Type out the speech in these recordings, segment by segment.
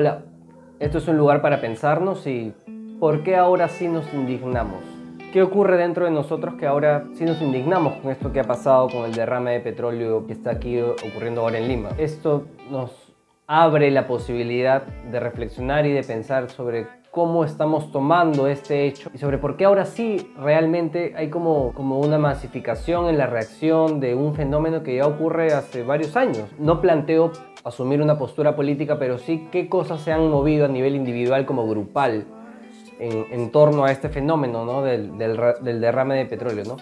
Hola, esto es un lugar para pensarnos y ¿por qué ahora sí nos indignamos? ¿Qué ocurre dentro de nosotros que ahora sí nos indignamos con esto que ha pasado con el derrame de petróleo que está aquí ocurriendo ahora en Lima? Esto nos abre la posibilidad de reflexionar y de pensar sobre cómo estamos tomando este hecho y sobre por qué ahora sí realmente hay como, como una masificación en la reacción de un fenómeno que ya ocurre hace varios años. No planteo asumir una postura política, pero sí qué cosas se han movido a nivel individual como grupal en, en torno a este fenómeno ¿no? del, del, del, derrame de petróleo. ¿no?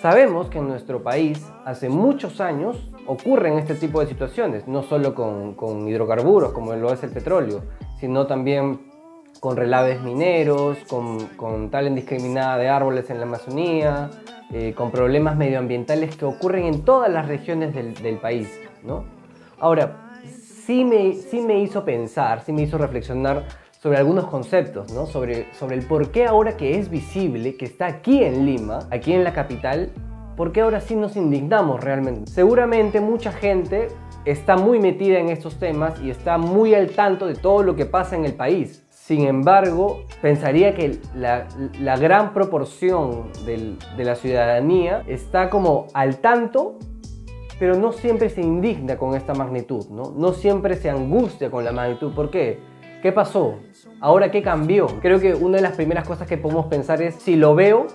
Sabemos que en nuestro país hace muchos años ocurren este tipo de situaciones, no solo con, con hidrocarburos como lo es el petróleo, sino también con relaves mineros, con, con tala indiscriminada de árboles en la Amazonía, eh, con problemas medioambientales que ocurren en todas las regiones del, del país. ¿no? Ahora, sí me, sí me hizo pensar, sí me hizo reflexionar sobre algunos conceptos, ¿no? sobre, sobre el por qué ahora que es visible, que está aquí en Lima, aquí en la capital, ¿por qué ahora sí nos indignamos realmente? Seguramente mucha gente está muy metida en estos temas y está muy al tanto de todo lo que pasa en el país. Sin embargo, pensaría que la, gran proporción de la ciudadanía está como al tanto, pero no siempre se indigna con esta magnitud, ¿no? No siempre se angustia con la magnitud. ¿Por qué? ¿Qué pasó? ¿Ahora qué cambió? Creo que una de las primeras cosas que podemos pensar es, si lo veo,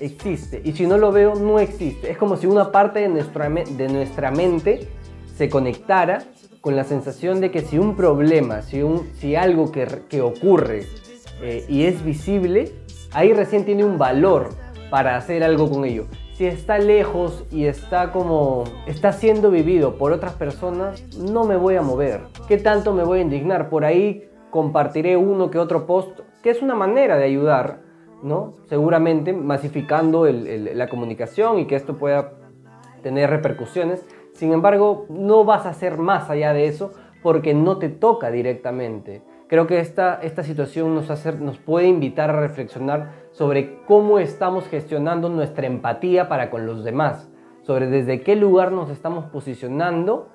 existe. Y si no lo veo, no existe. Es como si una parte de nuestra, de nuestra mente se conectara con la sensación de que si un problema, si, un, si algo que, que ocurre eh, y es visible, ahí recién tiene un valor para hacer algo con ello. Si está lejos y está como está siendo vivido por otras personas, no me voy a mover. ¿Qué tanto me voy a indignar? Por ahí compartiré uno que otro post, que es una manera de ayudar, ¿no? Seguramente masificando la comunicación y que esto pueda tener repercusiones. Sin embargo, no vas a hacer más allá de eso porque no te toca directamente. Creo que esta, esta situación nos, hace, nos puede invitar a reflexionar sobre cómo estamos gestionando nuestra empatía para con los demás, sobre desde qué lugar nos estamos posicionando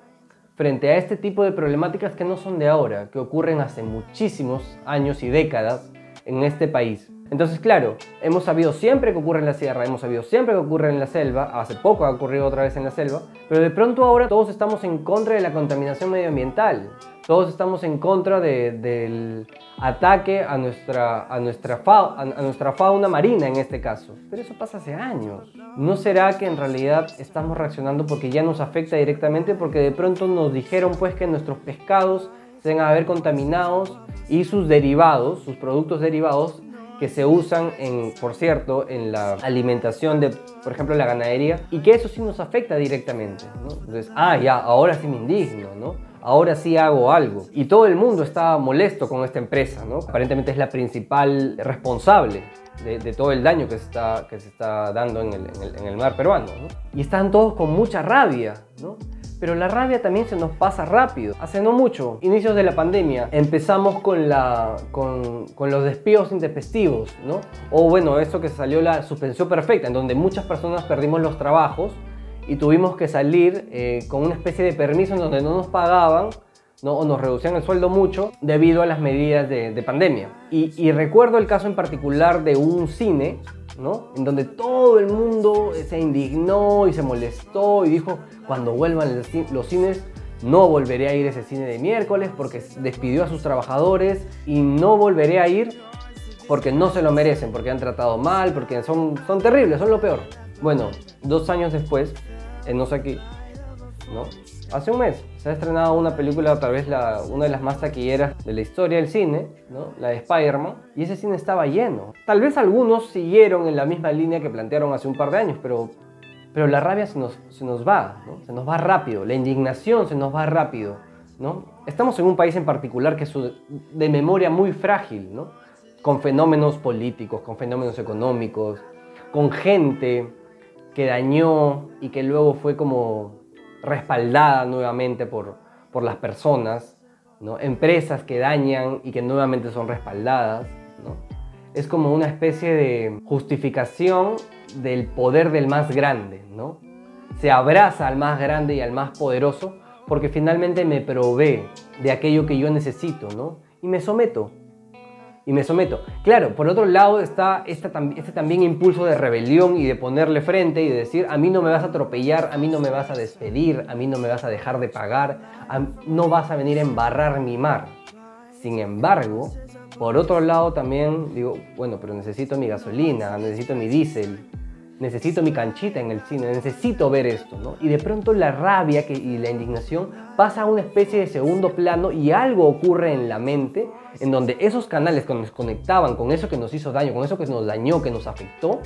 frente a este tipo de problemáticas que no son de ahora, que ocurren hace muchísimos años y décadas en este país. Entonces, claro, hemos sabido siempre que ocurre en la sierra, hemos sabido siempre que ocurre en la selva, hace poco ha ocurrido otra vez en la selva, pero de pronto ahora todos estamos en contra de la contaminación medioambiental, todos estamos en contra de, del ataque a nuestra, a, nuestra fa, a, a nuestra fauna marina en este caso. Pero eso pasa hace años. ¿No será que en realidad estamos reaccionando porque ya nos afecta directamente? Porque de pronto nos dijeron pues que nuestros pescados se van a ver contaminados y sus derivados, sus productos derivados, que se usan, en, por cierto, en la alimentación de, por ejemplo, la ganadería, y que eso sí nos afecta directamente. ¿no? Entonces, ah, ya, ahora sí me indigno, ¿no? Ahora sí hago algo. Y todo el mundo está molesto con esta empresa, ¿no? Aparentemente es la principal responsable de, de todo el daño que se está, que se está dando en el, en el, en el mar peruano, ¿no? Y están todos con mucha rabia, ¿no? Pero la rabia también se nos pasa rápido. Hace no mucho, inicios de la pandemia, empezamos con, la, con, con los despidos intempestivos, ¿no? O bueno, eso que salió la suspensión perfecta, en donde muchas personas perdimos los trabajos y tuvimos que salir eh, con una especie de permiso en donde no nos pagaban ¿no? o nos reducían el sueldo mucho debido a las medidas de, de pandemia. Y, y, recuerdo el caso en particular de un cine, ¿no? en donde todo el mundo se indignó y se molestó y dijo, cuando vuelvan los cines, no volveré a ir a ese cine de miércoles porque despidió a sus trabajadores y no volveré a ir porque no se lo merecen, porque han tratado mal, porque son, son terribles, son lo peor. Bueno, dos años después, en No sé aquí, ¿no? Hace un mes se ha estrenado una película, tal vez la, una de las más taquilleras de la historia del cine, ¿no? la de Spider-Man, y ese cine estaba lleno. Tal vez algunos siguieron en la misma línea que plantearon hace un par de años, pero, pero la rabia se nos, se nos va, ¿no? se nos va rápido, la indignación se nos va rápido. ¿no? Estamos en un país en particular que es de memoria muy frágil, ¿no? con fenómenos políticos, con fenómenos económicos, con gente que dañó y que luego fue como respaldada nuevamente por, por las personas, ¿no? empresas que dañan y que nuevamente son respaldadas. ¿no? Es como una especie de justificación del poder del más grande. ¿no? Se abraza al más grande y al más poderoso porque finalmente me provee de aquello que yo necesito. ¿no? y me someto. Y me someto. Claro, por otro lado está este, este también impulso de rebelión y de ponerle frente y de decir, a mí no me vas a atropellar, a mí no me vas a despedir, a mí no me vas a dejar de pagar, no vas a venir a embarrar mi mar. Sin embargo, por otro lado también digo, bueno, pero necesito mi gasolina, necesito mi diésel, necesito mi canchita en el cine, necesito ver esto, ¿no? Y de pronto la rabia y la indignación pasa a una especie de segundo plano y algo ocurre en la mente en donde esos canales que nos conectaban con eso que nos hizo daño, con eso que nos dañó, que nos afectó,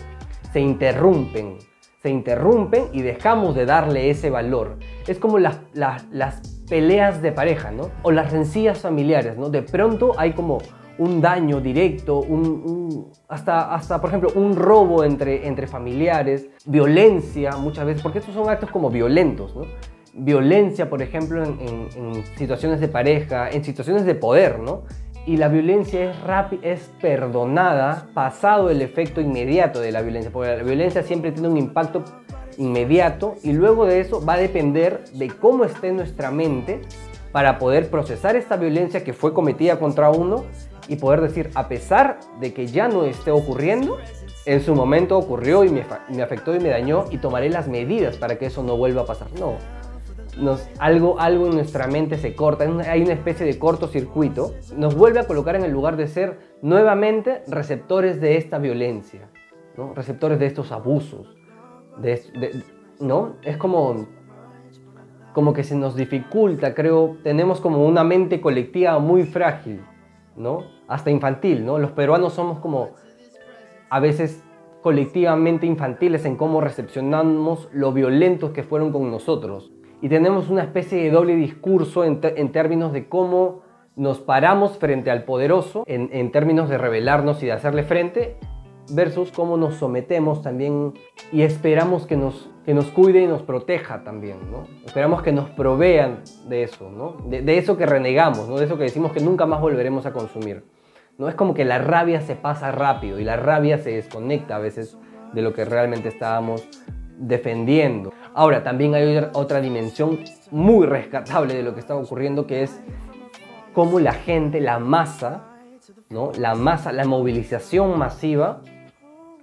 se interrumpen, se interrumpen y dejamos de darle ese valor. Es como las, las, peleas de pareja, ¿no? O las rencillas familiares, ¿no? De pronto hay como un daño directo, un, hasta, hasta, por ejemplo, un robo entre, entre familiares, violencia muchas veces, porque estos son actos como violentos, ¿no? Violencia, por ejemplo, en, situaciones de pareja, en situaciones de poder, ¿no? y la violencia es, es perdonada pasado el efecto inmediato de la violencia, porque la violencia siempre tiene un impacto inmediato y luego de eso va a depender de cómo esté nuestra mente para poder procesar esta violencia que fue cometida contra uno y poder decir, a pesar de que ya no esté ocurriendo, en su momento ocurrió y me, afectó y me dañó y tomaré las medidas para que eso no vuelva a pasar. No, algo, algo en nuestra mente se corta, hay una especie de cortocircuito, nos vuelve a colocar en el lugar de ser nuevamente receptores de esta violencia, ¿no? receptores de estos abusos. ¿no? Es como, como que se nos dificulta, creo, tenemos como una mente colectiva muy frágil, ¿no? hasta infantil. ¿no? Los peruanos somos como a veces colectivamente infantiles en cómo recepcionamos lo violentos que fueron con nosotros y tenemos una especie de doble discurso en, términos de cómo nos paramos frente al poderoso, en, términos de rebelarnos y de hacerle frente, versus cómo nos sometemos también y esperamos que nos, que nos cuide y nos proteja también, ¿no? Esperamos que nos provean de eso, ¿no? De, eso que renegamos, ¿no? De eso que decimos que nunca más volveremos a consumir. ¿no? Es como que la rabia se pasa rápido y la rabia se desconecta a veces de lo que realmente estábamos defendiendo. Ahora, también hay otra dimensión muy rescatable de lo que está ocurriendo, que es cómo la gente, la masa, ¿no? la masa, la movilización masiva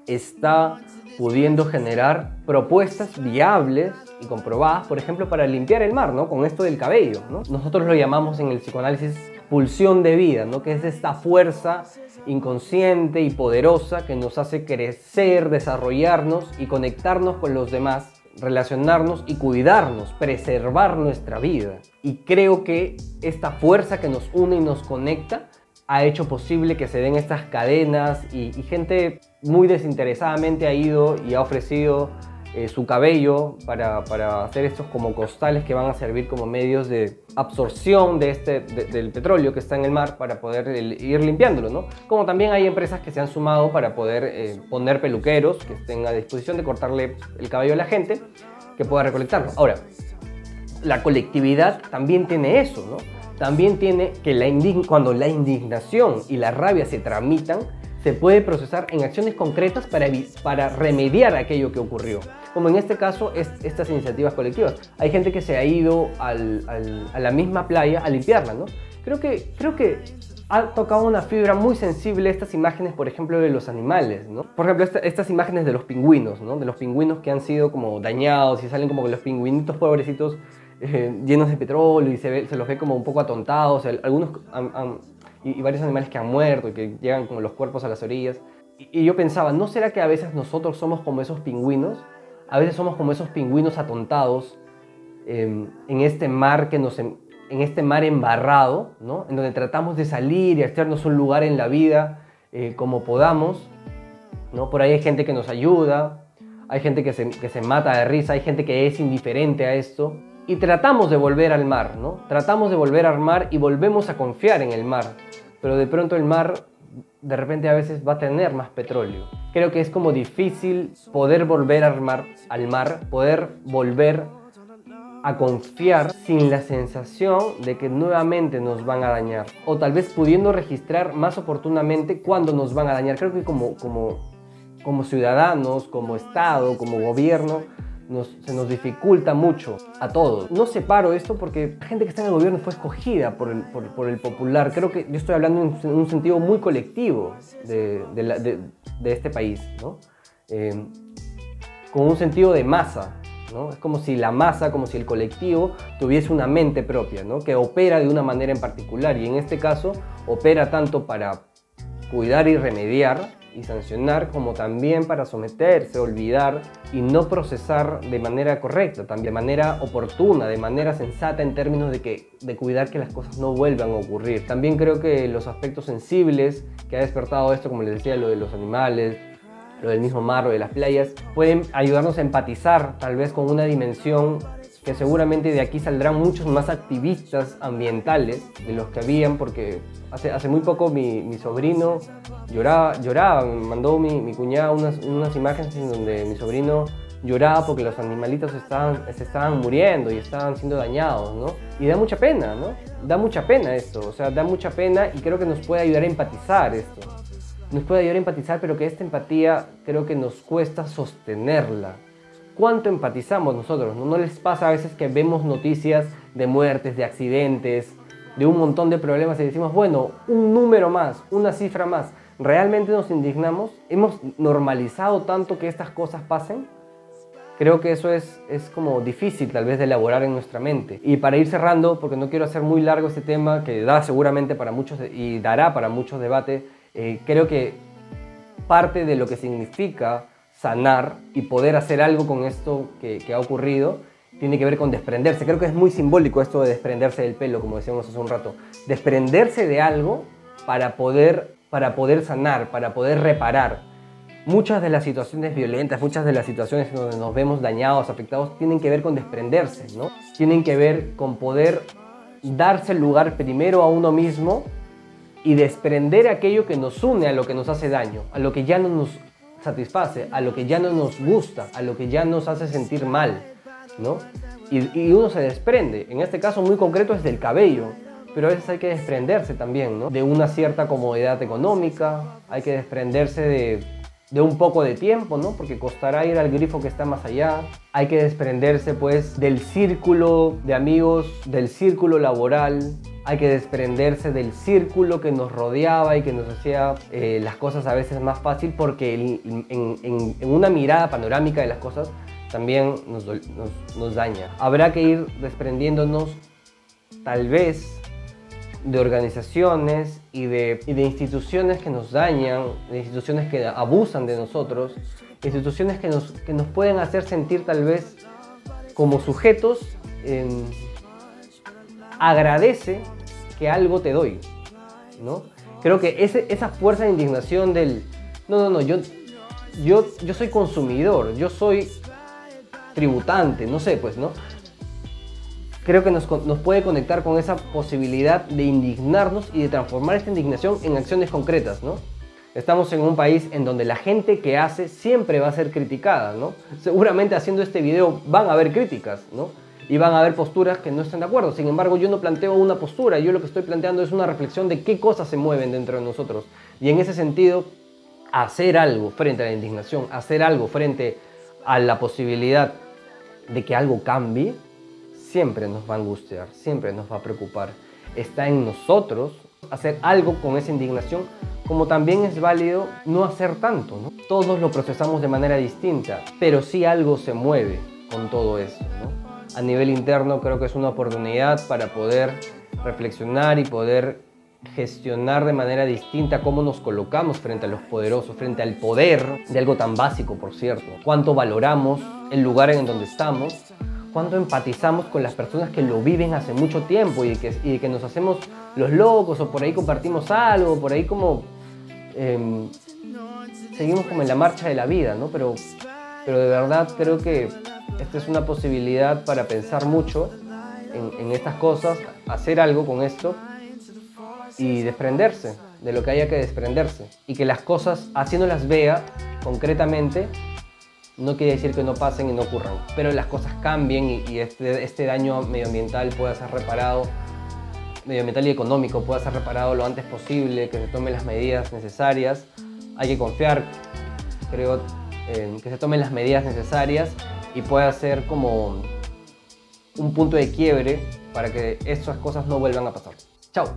está pudiendo generar propuestas viables y comprobadas, por ejemplo, para limpiar el mar, ¿no? Con esto del cabello, ¿no? Nosotros lo llamamos en el psicoanálisis pulsión de vida, ¿no? Que es esta fuerza inconsciente y poderosa que nos hace crecer, desarrollarnos y conectarnos con los demás relacionarnos y cuidarnos, preservar nuestra vida. Y creo que esta fuerza que nos une y nos conecta ha hecho posible que se den estas cadenas y, gente muy desinteresadamente ha ido y ha ofrecido eh, su cabello para, hacer estos como costales que van a servir como medios de absorción de este, del petróleo que está en el mar para poder ir limpiándolo, ¿no? Como también hay empresas que se han sumado para poder eh, poner peluqueros que estén a disposición de cortarle el cabello a la gente que pueda recolectarlo. Ahora, la colectividad también tiene eso, ¿no? También tiene que la cuando la indignación y la rabia se tramitan, se puede procesar en acciones concretas para, remediar aquello que ocurrió. Como en este caso, es, estas iniciativas colectivas. Hay gente que se ha ido a la misma playa a limpiarla, ¿no? Creo que, creo que ha tocado una fibra muy sensible estas imágenes, por ejemplo, de los animales, ¿no? Por ejemplo, estas imágenes de los pingüinos, ¿no? De los pingüinos que han sido como dañados y salen como que los pingüinitos pobrecitos eh, llenos de petróleo y se, se, los ve como un poco atontados. Algunos han, y, varios animales que han muerto y que llegan como los cuerpos a las orillas. Y, yo pensaba, ¿no será que a veces nosotros somos como esos pingüinos? A veces somos como esos pingüinos atontados em, en este mar que nos en, este mar embarrado, ¿no? En donde tratamos de salir y hacernos un lugar en la vida eh, como podamos, ¿no? Por ahí hay gente que nos ayuda, hay gente que se, que se mata de risa, hay gente que es indiferente a esto. Y tratamos de volver al mar, ¿no? Tratamos de volver al mar y volvemos a confiar en el mar pero de pronto el mar de repente a veces va a tener más petróleo. Creo que es como difícil poder volver al mar, al mar poder volver a confiar sin la sensación de que nuevamente nos van a dañar. O tal vez pudiendo registrar más oportunamente cuando nos van a dañar. Creo que como, como, como ciudadanos, como Estado, como gobierno, se nos dificulta mucho a todos. No separo esto porque la gente que está en el gobierno fue escogida por el, popular. Creo que yo estoy hablando en, un sentido muy colectivo de, de, este país, ¿no? Eh, con un sentido de masa. ¿no? Es como si la masa, como si el colectivo tuviese una mente propia, ¿no? que opera de una manera en particular y en este caso opera tanto para cuidar y remediar y sancionar, como también para someterse, olvidar y no procesar de manera correcta, también de manera oportuna, de manera sensata en términos de, que, de cuidar que las cosas no vuelvan a ocurrir. También creo que los aspectos sensibles que ha despertado esto, como les decía, lo de los animales, lo del mismo mar o de las playas, pueden ayudarnos a empatizar tal vez con una dimensión que seguramente de aquí saldrán muchos más activistas ambientales de los que habían, porque hace, hace muy poco mi, mi sobrino lloraba, lloraba, mandó mi, mi cuñada unas, unas, imágenes en donde mi sobrino lloraba porque los animalitos estaban, se estaban muriendo y estaban siendo dañados, ¿no? Y da mucha pena, ¿no? Da mucha pena esto, o sea, da mucha pena y creo que nos puede ayudar a empatizar esto. Nos puede ayudar a empatizar, pero que esta empatía creo que nos cuesta sostenerla cuánto empatizamos nosotros. ¿no? les pasa a veces que vemos noticias de muertes, de accidentes, de un montón de problemas y decimos, bueno, un número más, una cifra más. ¿Realmente nos indignamos? ¿Hemos normalizado tanto que estas cosas pasen? Creo que eso es, es como difícil tal vez de elaborar en nuestra mente. Y para ir cerrando, porque no quiero hacer muy largo este tema, que da seguramente para muchos y dará para muchos debates, eh, creo que parte de lo que significa sanar y poder hacer algo con esto que, ha ocurrido, tiene que ver con desprenderse. Creo que es muy simbólico esto de desprenderse del pelo, como decíamos hace un rato. Desprenderse de algo para poder, para poder sanar, para poder reparar. Muchas de las situaciones violentas, muchas de las situaciones donde nos vemos dañados, afectados, tienen que ver con desprenderse, ¿no? Tienen que ver con poder darse el lugar primero a uno mismo y desprender aquello que nos une a lo que nos hace daño, a lo que ya no nos satisface, a lo que ya no nos gusta, a lo que ya nos hace sentir mal, ¿no? Y, uno se desprende. En este caso muy concreto es del cabello, pero a veces hay que desprenderse también, ¿no? De una cierta comodidad económica, hay que desprenderse de, de un poco de tiempo, ¿no? Porque costará ir al grifo que está más allá. Hay que desprenderse, pues, del círculo de amigos, del círculo laboral, hay que desprenderse del círculo que nos rodeaba y que nos hacía eh, las cosas a veces más fácil porque en, una mirada panorámica de las cosas también nos, daña. Habrá que ir desprendiéndonos tal vez de organizaciones y de, y de instituciones que nos dañan, de instituciones que abusan de nosotros, instituciones que nos, que nos pueden hacer sentir tal vez como sujetos. En, agradece que algo te doy, ¿no? Creo que ese, esa fuerza de indignación del, no, no, no, yo, yo, yo soy consumidor, yo soy tributante, no sé, pues, ¿no? Creo que nos, nos puede conectar con esa posibilidad de indignarnos y de transformar esta indignación en acciones concretas, ¿no? Estamos en un país en donde la gente que hace siempre va a ser criticada, ¿no? Seguramente haciendo este video van a haber críticas, ¿no? Y van a haber posturas que no estén de acuerdo. Sin embargo, yo no planteo una postura, yo lo que estoy planteando es una reflexión de qué cosas se mueven dentro de nosotros. Y en ese sentido, hacer algo frente a la indignación, hacer algo frente a la posibilidad de que algo cambie, siempre nos va a angustiar, siempre nos va a preocupar. Está en nosotros hacer algo con esa indignación, como también es válido no hacer tanto. Todos lo procesamos de manera distinta, pero sí algo se mueve con todo eso. A nivel interno creo que es una oportunidad para poder reflexionar y poder gestionar de manera distinta cómo nos colocamos frente a los poderosos, frente al poder de algo tan básico, por cierto. Cuánto valoramos el lugar en donde estamos, cuánto empatizamos con las personas que lo viven hace mucho tiempo y que, que nos hacemos los locos o por ahí compartimos algo, por ahí como em, seguimos como en la marcha de la vida, ¿no? Pero, pero de verdad creo que esta es una posibilidad para pensar mucho en, estas cosas, hacer algo con esto y desprenderse de lo que haya que desprenderse. Y que las cosas, así las vea concretamente, no quiere decir que no pasen y no ocurran. Pero las cosas cambien y, este, este, daño medioambiental pueda ser reparado, medioambiental y económico pueda ser reparado lo antes posible, que se tomen las medidas necesarias. Hay que confiar, creo, en que se tomen las medidas necesarias y pueda ser como un punto de quiebre para que estas cosas no vuelvan a pasar. Chao.